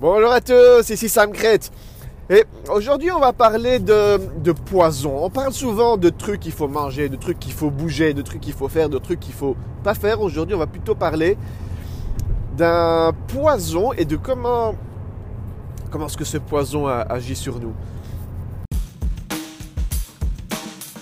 Bonjour à tous, ici Sam Crête. Et aujourd'hui, on va parler de, poison. On parle souvent de trucs qu'il faut manger, de trucs qu'il faut bouger, de trucs qu'il faut faire, de trucs qu'il faut pas faire. Aujourd'hui, on va plutôt parler d'un poison et de comment comment est-ce que ce poison agit sur nous.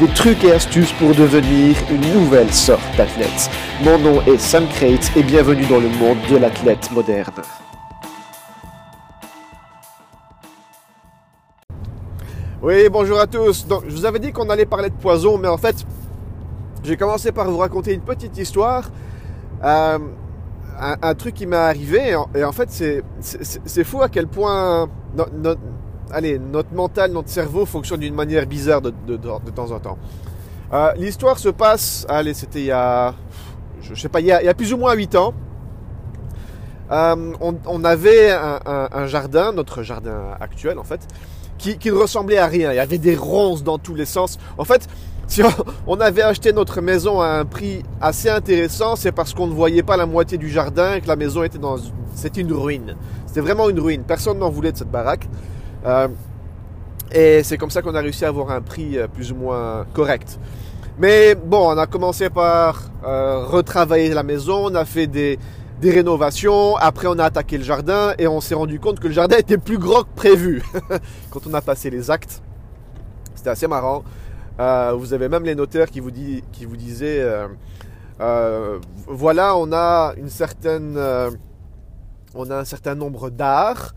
des trucs et astuces pour devenir une nouvelle sorte d'athlète. Mon nom est Sam Crate et bienvenue dans le monde de l'athlète moderne. Oui, bonjour à tous. Donc, je vous avais dit qu'on allait parler de poison, mais en fait, j'ai commencé par vous raconter une petite histoire. Euh, un, truc qui m'est arrivé, et en, fait, c'est fou à quel point allez, notre mental, notre cerveau fonctionne d'une manière bizarre de, temps en temps. Euh, l'histoire se passe, allez, c'était il y a, je sais pas, il y a, plus ou moins 8 ans. Euh, on, avait un, jardin, notre jardin actuel en fait, qui, ne ressemblait à rien. Il y avait des ronces dans tous les sens. En fait, si on, avait acheté notre maison à un prix assez intéressant, c'est parce qu'on ne voyait pas la moitié du jardin et que la maison était dans, c'était une ruine. C'était vraiment une ruine. Personne n'en voulait de cette baraque. Euh, et c'est comme ça qu'on a réussi à avoir un prix euh, plus ou moins correct. Mais bon, on a commencé par euh, retravailler la maison, on a fait des, des, rénovations, après on a attaqué le jardin et on s'est rendu compte que le jardin était plus grand que prévu quand on a passé les actes. C'était assez marrant. Euh, vous avez même les notaires qui vous, dit, qui vous disaient, voilà, on a une certaine, on a un certain nombre d'arts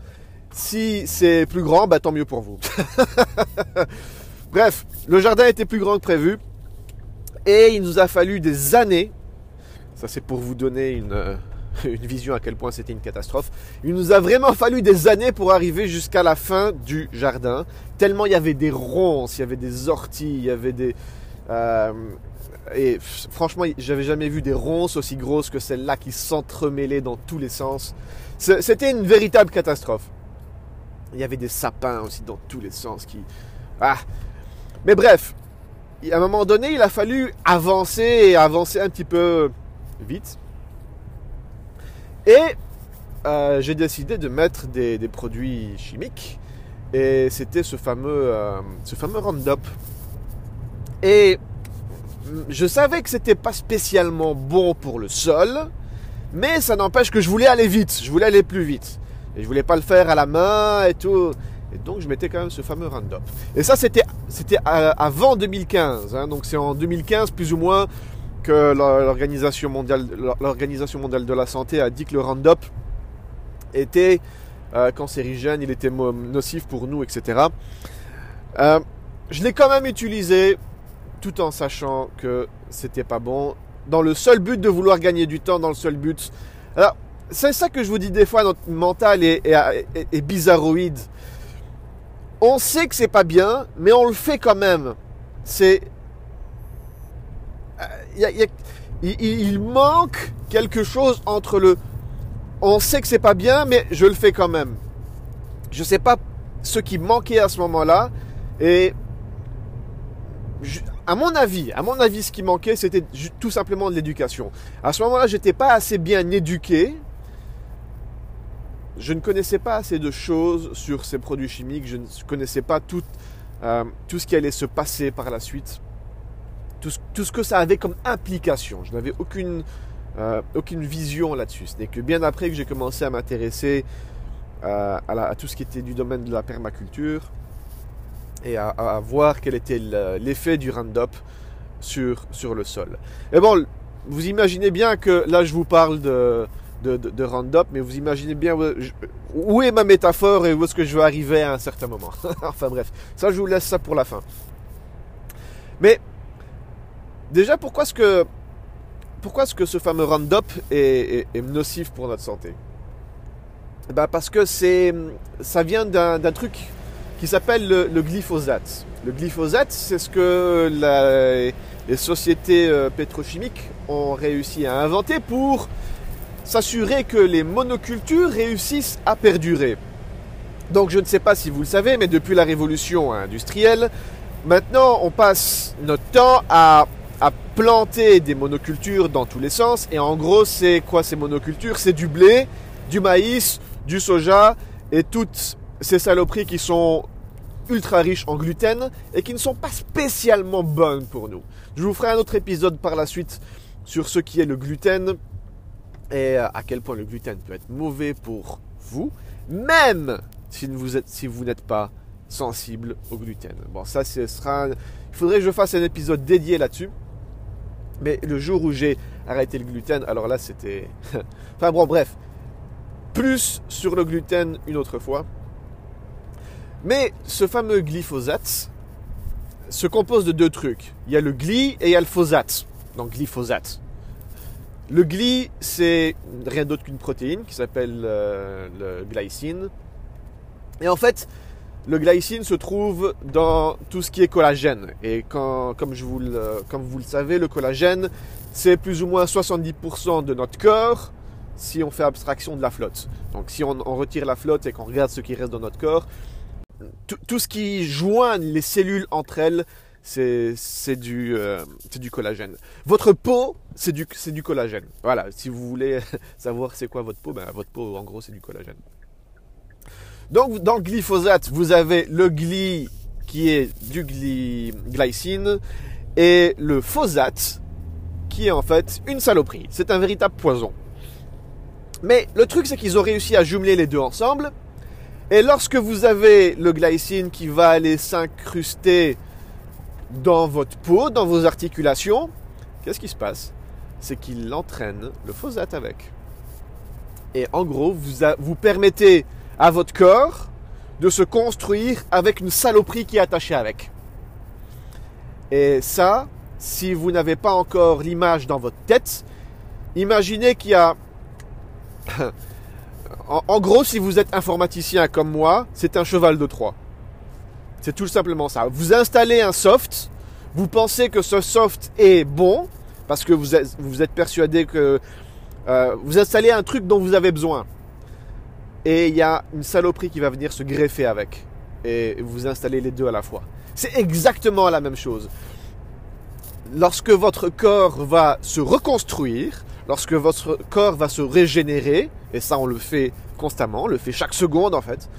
si c'est plus grand, bah, tant mieux pour vous. Bref, le jardin était plus grand que prévu. Et il nous a fallu des années. Ça, c'est pour vous donner une, euh, une vision à quel point c'était une catastrophe. Il nous a vraiment fallu des années pour arriver jusqu'à la fin du jardin. Tellement il y avait des ronces, il y avait des orties, il y avait des. Euh, et franchement, j'avais jamais vu des ronces aussi grosses que celles-là qui s'entremêlaient dans tous les sens. C'était une véritable catastrophe. Il y avait des sapins aussi dans tous les sens qui. Ah Mais bref, à un moment donné, il a fallu avancer et avancer un petit peu vite. Et euh, j'ai décidé de mettre des, produits chimiques. Et c'était ce fameux, euh, ce fameux Roundup. Et je savais que c'était pas spécialement bon pour le sol, mais ça n'empêche que je voulais aller vite, je voulais aller plus vite. Et je voulais pas le faire à la main et tout. Et donc je mettais quand même ce fameux Roundup. Et ça c'était c'était avant 2015. Hein. donc c'est en 2015 plus ou moins que l'organisation mondiale l'organisation mondiale de la santé a dit que le Roundup était euh, cancérigène, il était nocif pour nous, etc. Euh, je l'ai quand même utilisé tout en sachant que c'était pas bon, dans le seul but de vouloir gagner du temps, dans le seul but. C'est ça que je vous dis des fois, notre mental est, bizarroïde. On sait que c'est pas bien, mais on le fait quand même. C'est. Euh, il, manque quelque chose entre le. On sait que c'est pas bien, mais je le fais quand même. Je sais pas ce qui manquait à ce moment-là. Et. à mon avis, à mon avis, ce qui manquait, c'était tout simplement de l'éducation. À ce moment-là, j'étais pas assez bien éduqué je ne connaissais pas assez de choses sur ces produits chimiques, je ne connaissais pas tout, euh, tout ce qui allait se passer par la suite, tout ce, que ça avait comme implication. Je n'avais aucune, euh, aucune vision là-dessus. Ce n'est que bien après que j'ai commencé à m'intéresser euh, à, tout ce qui était du domaine de la permaculture et à, voir quel était l'effet du Roundup sur, sur le sol. Et bon, vous imaginez bien que là je vous parle de de, de, Roundup, mais vous imaginez bien où, est ma métaphore et où est-ce que je veux arriver à un certain moment. enfin bref, ça je vous laisse ça pour la fin. Mais déjà, pourquoi est-ce que, pourquoi est-ce que ce fameux Roundup est, nocif pour notre santé? Ben Parce que c'est, ça vient d'un truc qui s'appelle le, glyphosate. Le glyphosate, c'est ce que les sociétés euh, pétrochimiques ont réussi à inventer pour s'assurer que les monocultures réussissent à perdurer. Donc je ne sais pas si vous le savez, mais depuis la révolution industrielle, maintenant on passe notre temps à, planter des monocultures dans tous les sens. Et en gros, c'est quoi ces monocultures? C'est du blé, du maïs, du soja et toutes ces saloperies qui sont ultra riches en gluten et qui ne sont pas spécialement bonnes pour nous. Je vous ferai un autre épisode par la suite sur ce qui est le gluten et à quel point le gluten peut être mauvais pour vous, même si vous êtes, si vous n'êtes pas sensible au gluten. Bon, ça, ce sera. Il faudrait que je fasse un épisode dédié là-dessus. Mais le jour où j'ai arrêté le gluten, alors là, c'était. enfin bon, bref. Plus sur le gluten une autre fois. Mais ce fameux glyphosate se compose de deux trucs. Il y a le gly et il y a le phosate. Donc glyphosate. Le gly, c'est rien d'autre qu'une protéine qui s'appelle euh, le glycine. Et en fait, le glycine se trouve dans tout ce qui est collagène. Et comme, vous le, comme vous le savez, le collagène, c'est plus ou moins 70% de notre corps si on fait abstraction de la flotte. Donc si on, retire la flotte et qu'on regarde ce qui reste dans notre corps, tout, ce qui joint les cellules entre elles, c'est du, euh, du collagène. Votre peau, c'est du, du collagène. Voilà, si vous voulez savoir c'est quoi votre peau, ben, votre peau, en gros, c'est du collagène. Donc dans le glyphosate, vous avez le gly qui est du glycine et le phosate qui est en fait une saloperie. C'est un véritable poison. Mais le truc c'est qu'ils ont réussi à jumeler les deux ensemble. Et lorsque vous avez le glycine qui va aller s'incruster dans votre peau, dans vos articulations, qu'est-ce qui se passe? C'est qu'il entraîne le phosate avec. Et en gros, vous, vous permettez à votre corps de se construire avec une saloperie qui est attachée avec. Et ça, si vous n'avez pas encore l'image dans votre tête, imaginez qu'il y a... en, gros, si vous êtes informaticien comme moi, c'est un cheval de Troie. C'est tout simplement ça. Vous installez un soft, vous pensez que ce soft est bon, parce que vous êtes, vous êtes persuadé que euh, vous installez un truc dont vous avez besoin et il y a une saloperie qui va venir se greffer avec. Et vous installez les deux à la fois. C'est exactement la même chose. Lorsque votre corps va se reconstruire, lorsque votre corps va se régénérer, et ça on le fait constamment, on le fait chaque seconde en fait,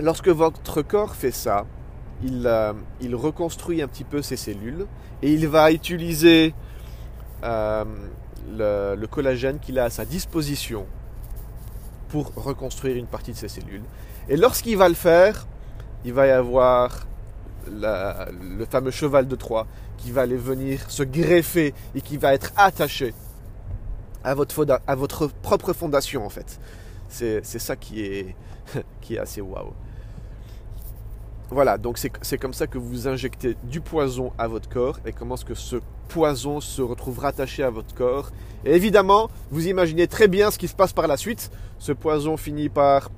lorsque votre corps fait ça, il, euh, il reconstruit un petit peu ses cellules et il va utiliser euh, le, collagène qu'il a à sa disposition pour reconstruire une partie de ses cellules. Et lorsqu'il va le faire, il va y avoir le fameux cheval de Troie qui va aller venir se greffer et qui va être attaché à votre, à votre propre fondation en fait. C'est ça qui est, qui est assez waouh. Voilà, donc c'est comme ça que vous injectez du poison à votre corps et comment est-ce que ce poison se retrouve rattaché à votre corps. Et évidemment, vous imaginez très bien ce qui se passe par la suite. Ce poison finit par,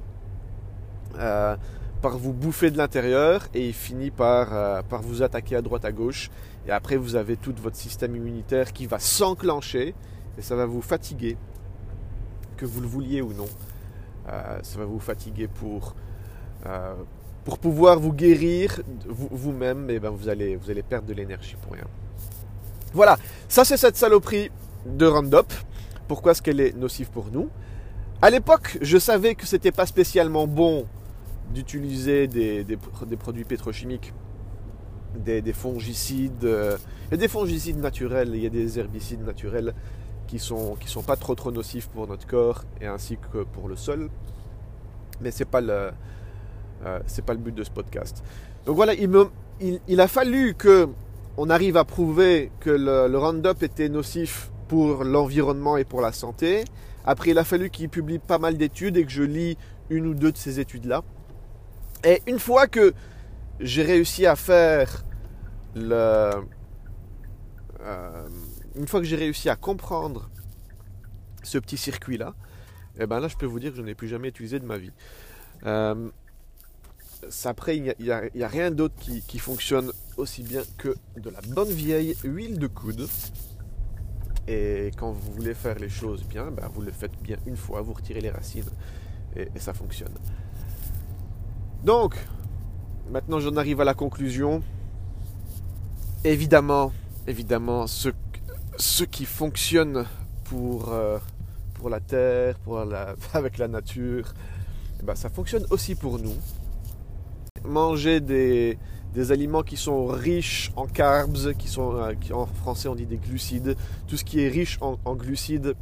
euh, vous bouffer de l'intérieur et il finit par, euh, par vous attaquer à droite à gauche. Et après, vous avez tout votre système immunitaire qui va s'enclencher et ça va vous fatiguer, que vous le vouliez ou non. Euh, ça va vous fatiguer pour pour pouvoir vous guérir vous-même, eh ben vous, allez, vous allez perdre de l'énergie pour rien. Voilà, ça c'est cette saloperie de Roundup. Pourquoi est-ce qu'elle est nocive pour nous? À l'époque, je savais que c'était pas spécialement bon d'utiliser des, des, produits pétrochimiques, des, des fongicides. Euh, il y a des fongicides naturels, il y a des herbicides naturels qui sont, qui sont pas trop trop nocifs pour notre corps et ainsi que pour le sol. Mais c'est pas le, euh, c'est pas le but de ce podcast. Donc voilà, il, a fallu que on arrive à prouver que le, Roundup était nocif pour l'environnement et pour la santé. Après, il a fallu qu'il publie pas mal d'études et que je lis une ou deux de ces études-là. Et une fois que j'ai réussi à faire le... Euh, une fois que j'ai réussi à comprendre ce petit circuit-là, eh ben là, je peux vous dire que je n'ai plus jamais utilisé de ma vie. Euh, après, il n'y a, rien d'autre qui, fonctionne aussi bien que de la bonne vieille huile de coude. Et quand vous voulez faire les choses bien, ben, vous le faites bien une fois, vous retirez les racines et, ça fonctionne. Donc, maintenant j'en arrive à la conclusion. Évidemment, évidemment, ce, qui fonctionne pour, euh, la terre, avec la nature, eh ben, ça fonctionne aussi pour nous. Manger des, aliments qui sont riches en carbs, qui sont euh, en français on dit des glucides. Tout ce qui est riche en, glucides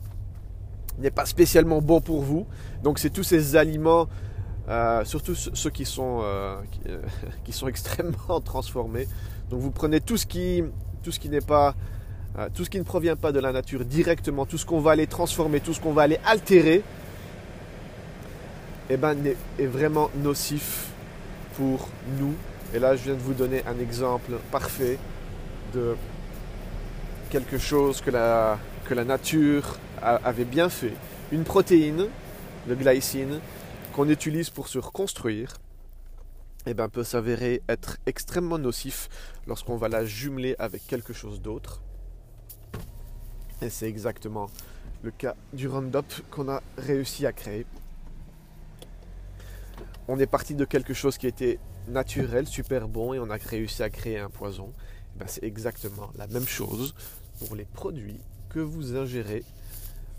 n'est pas spécialement bon pour vous. Donc c'est tous ces aliments, euh, surtout ceux qui sont, euh, qui, sont extrêmement transformés. Donc vous prenez tout ce qui, tout ce qui n'est pas, tout ce qui ne provient pas de la nature directement, tout ce qu'on va aller transformer, tout ce qu'on va aller altérer, eh ben, est vraiment nocif pour nous. Et là, je viens de vous donner un exemple parfait de quelque chose que la, que la nature avait bien fait. Une protéine, le glycine, qu'on utilise pour se reconstruire, eh ben, peut s'avérer être extrêmement nocif lorsqu'on va la jumeler avec quelque chose d'autre. Et c'est exactement le cas du Roundup qu'on a réussi à créer on est parti de quelque chose qui était naturel, super bon, et on a réussi à créer un poison. Eh ben, c'est exactement la même chose pour les produits que vous ingérez.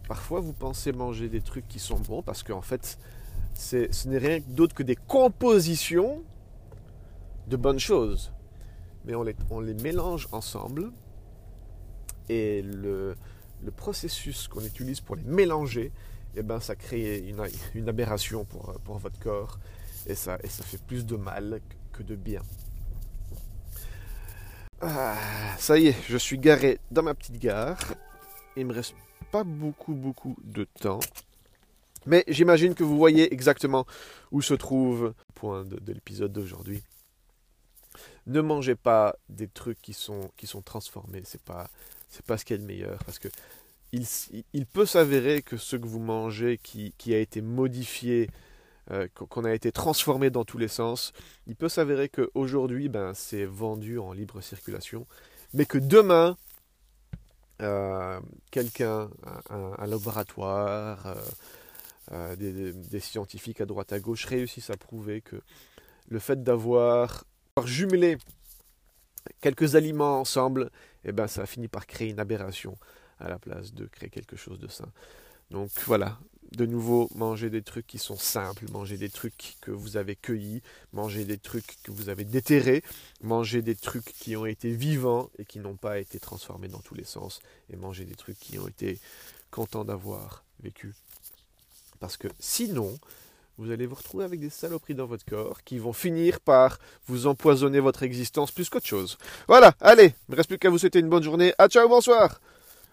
Parfois, vous pensez manger des trucs qui sont bons parce qu'en fait, ce n'est rien d'autre que des compositions de bonnes choses. Mais on les, mélange ensemble et le, processus qu'on utilise pour les mélanger, eh ben, ça crée une, aberration pour, pour votre corps et ça, et ça fait plus de mal que de bien. Ah, ça y est, je suis garé dans ma petite gare. Il me reste pas beaucoup, beaucoup de temps. Mais j'imagine que vous voyez exactement où se trouve le point de, l'épisode d'aujourd'hui. Ne mangez pas des trucs qui sont, qui sont transformés. C'est pas, c'est pas ce qui est le meilleur. Parce que il, peut s'avérer que ce que vous mangez qui, qui a été modifié euh, qu'on a été transformé dans tous les sens. Il peut s'avérer qu'aujourd'hui, ben, c'est vendu en libre circulation, mais que demain, euh, quelqu'un, un, laboratoire, euh, des, scientifiques à droite à gauche réussissent à prouver que le fait d'avoir jumelé quelques aliments ensemble, eh ben, ça a fini par créer une aberration à la place de créer quelque chose de sain. Donc voilà, de nouveau, manger des trucs qui sont simples, manger des trucs que vous avez cueillis, manger des trucs que vous avez déterrés, manger des trucs qui ont été vivants et qui n'ont pas été transformés dans tous les sens, et manger des trucs qui ont été contents d'avoir vécu. Parce que sinon, vous allez vous retrouver avec des saloperies dans votre corps qui vont finir par vous empoisonner votre existence plus qu'autre chose. Voilà, allez, il ne me reste plus qu'à vous souhaiter une bonne journée. À ciao, bonsoir